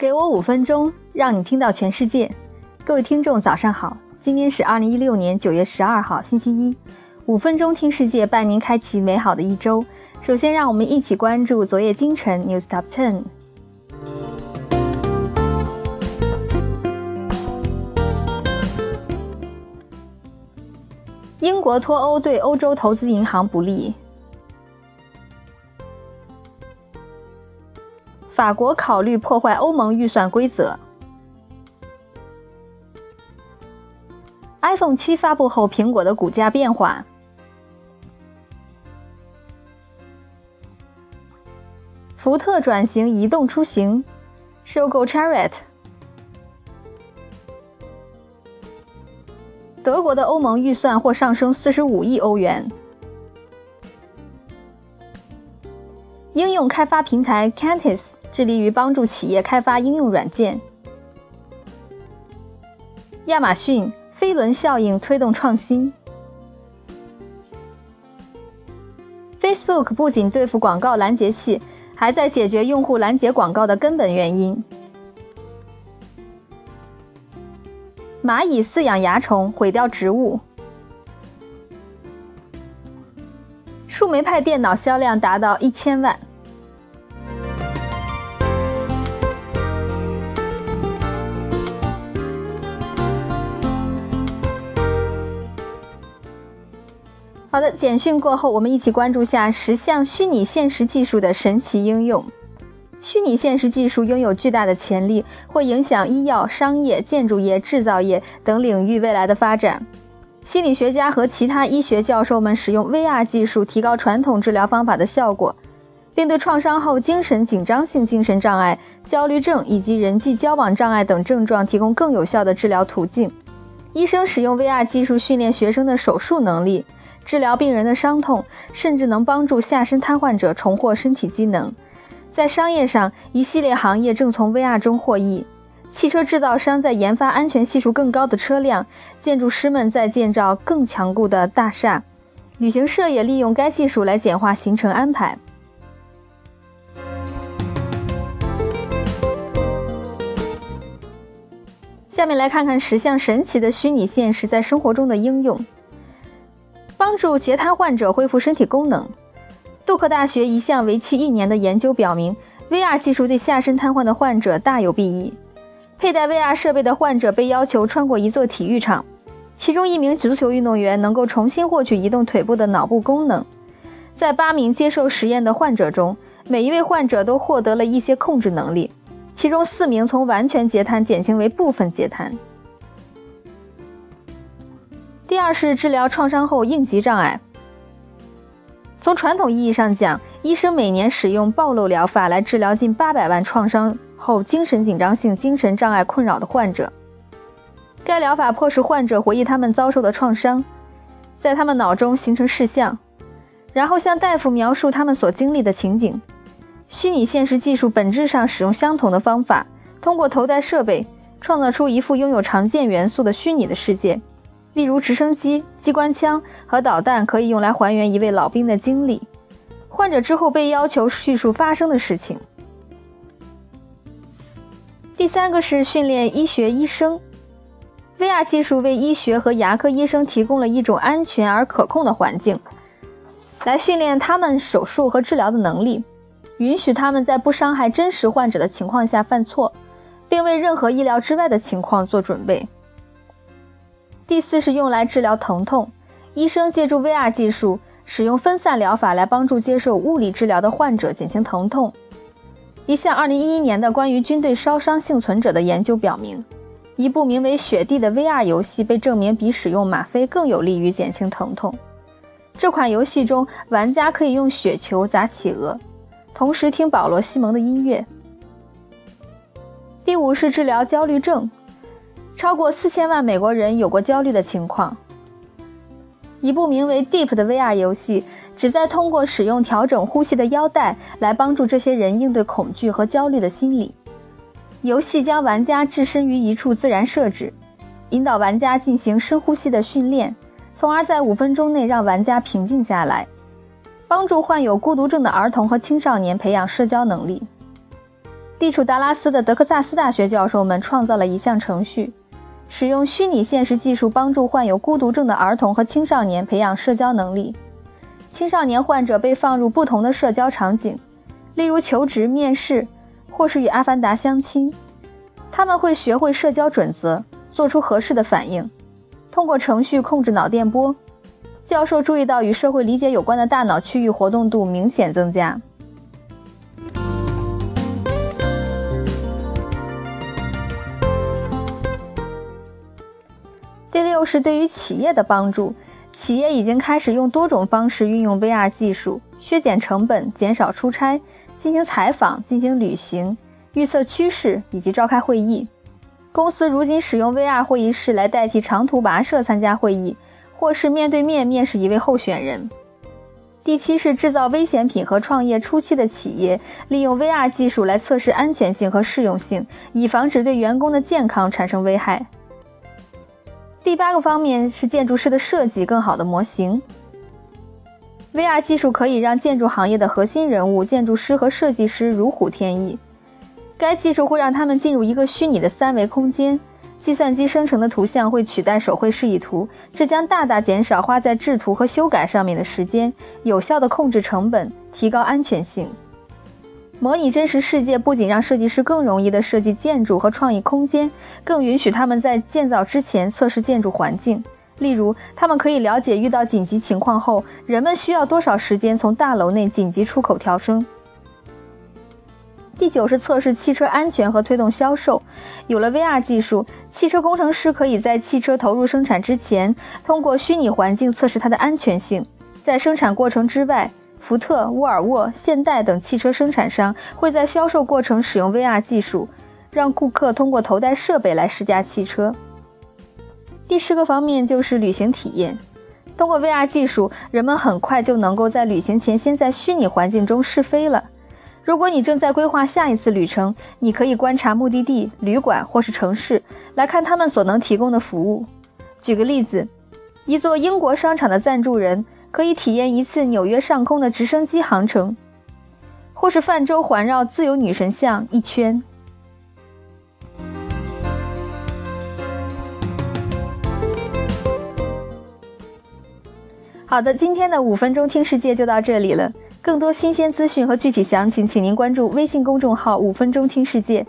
给我五分钟，让你听到全世界。各位听众，早上好！今天是二零一六年九月十二号，星期一。五分钟听世界，伴您开启美好的一周。首先，让我们一起关注昨夜今晨 News Top Ten。英国脱欧对欧洲投资银行不利。法国考虑破坏欧盟预算规则。iPhone 七发布后，苹果的股价变化。福特转型移动出行，收购 Chariot。德国的欧盟预算或上升四十五亿欧元。应用开发平台 Cantis 致力于帮助企业开发应用软件。亚马逊飞轮效应推动创新。Facebook 不仅对付广告拦截器，还在解决用户拦截广告的根本原因。蚂蚁饲养蚜虫，毁掉植物。树莓派电脑销量达到一千万。好的，简讯过后，我们一起关注下十项虚拟现实技术的神奇应用。虚拟现实技术拥有巨大的潜力，会影响医药、商业、建筑业、制造业等领域未来的发展。心理学家和其他医学教授们使用 VR 技术提高传统治疗方法的效果，并对创伤后精神紧张性精神障碍、焦虑症以及人际交往障碍等症状提供更有效的治疗途径。医生使用 VR 技术训练学生的手术能力。治疗病人的伤痛，甚至能帮助下身瘫痪者重获身体机能。在商业上，一系列行业正从 VR 中获益。汽车制造商在研发安全系数更高的车辆，建筑师们在建造更强固的大厦，旅行社也利用该技术来简化行程安排。下面来看看十项神奇的虚拟现实在生活中的应用。帮助截瘫患者恢复身体功能。杜克大学一项为期一年的研究表明，VR 技术对下身瘫痪的患者大有裨益。佩戴 VR 设备的患者被要求穿过一座体育场，其中一名足球运动员能够重新获取移动腿部的脑部功能。在八名接受实验的患者中，每一位患者都获得了一些控制能力，其中四名从完全截瘫减轻为部分截瘫。第二是治疗创伤后应急障碍。从传统意义上讲，医生每年使用暴露疗法来治疗近八百万创伤后精神紧张性精神障碍困扰的患者。该疗法迫使患者回忆他们遭受的创伤，在他们脑中形成视像，然后向大夫描述他们所经历的情景。虚拟现实技术本质上使用相同的方法，通过头戴设备创造出一幅拥有常见元素的虚拟的世界。例如，直升机、机关枪和导弹可以用来还原一位老兵的经历。患者之后被要求叙述发生的事情。第三个是训练医学医生。VR 技术为医学和牙科医生提供了一种安全而可控的环境，来训练他们手术和治疗的能力，允许他们在不伤害真实患者的情况下犯错，并为任何意料之外的情况做准备。第四是用来治疗疼痛，医生借助 VR 技术，使用分散疗法来帮助接受物理治疗的患者减轻疼痛。一项2011年的关于军队烧伤幸存者的研究表明，一部名为《雪地》的 VR 游戏被证明比使用吗啡更有利于减轻疼痛。这款游戏中，玩家可以用雪球砸企鹅，同时听保罗·西蒙的音乐。第五是治疗焦虑症。超过四千万美国人有过焦虑的情况。一部名为《Deep》的 VR 游戏旨在通过使用调整呼吸的腰带来帮助这些人应对恐惧和焦虑的心理。游戏将玩家置身于一处自然设置，引导玩家进行深呼吸的训练，从而在五分钟内让玩家平静下来，帮助患有孤独症的儿童和青少年培养社交能力。地处达拉斯的德克萨斯大学教授们创造了一项程序，使用虚拟现实技术帮助患有孤独症的儿童和青少年培养社交能力。青少年患者被放入不同的社交场景，例如求职、面试，或是与阿凡达相亲。他们会学会社交准则，做出合适的反应，通过程序控制脑电波。教授注意到，与社会理解有关的大脑区域活动度明显增加。第六是对于企业的帮助，企业已经开始用多种方式运用 VR 技术，削减成本、减少出差、进行采访、进行旅行、预测趋势以及召开会议。公司如今使用 VR 会议室来代替长途跋涉参加会议，或是面对面面试一位候选人。第七是制造危险品和创业初期的企业利用 VR 技术来测试安全性和适用性，以防止对员工的健康产生危害。第八个方面是建筑师的设计更好的模型。VR 技术可以让建筑行业的核心人物建筑师和设计师如虎添翼。该技术会让他们进入一个虚拟的三维空间，计算机生成的图像会取代手绘示意图，这将大大减少花在制图和修改上面的时间，有效地控制成本，提高安全性。模拟真实世界不仅让设计师更容易地设计建筑和创意空间，更允许他们在建造之前测试建筑环境。例如，他们可以了解遇到紧急情况后，人们需要多少时间从大楼内紧急出口逃生。第九是测试汽车安全和推动销售。有了 VR 技术，汽车工程师可以在汽车投入生产之前，通过虚拟环境测试它的安全性。在生产过程之外，福特、沃尔沃、现代等汽车生产商会在销售过程使用 VR 技术，让顾客通过头戴设备来试驾汽车。第十个方面就是旅行体验。通过 VR 技术，人们很快就能够在旅行前先在虚拟环境中试飞了。如果你正在规划下一次旅程，你可以观察目的地、旅馆或是城市，来看他们所能提供的服务。举个例子，一座英国商场的赞助人。可以体验一次纽约上空的直升机航程，或是泛舟环绕自由女神像一圈。好的，今天的五分钟听世界就到这里了。更多新鲜资讯和具体详情，请您关注微信公众号“五分钟听世界”，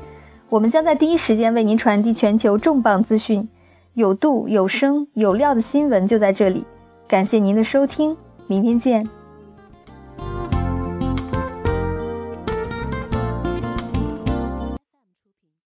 我们将在第一时间为您传递全球重磅资讯，有度、有声、有料的新闻就在这里。感谢您的收听，明天见。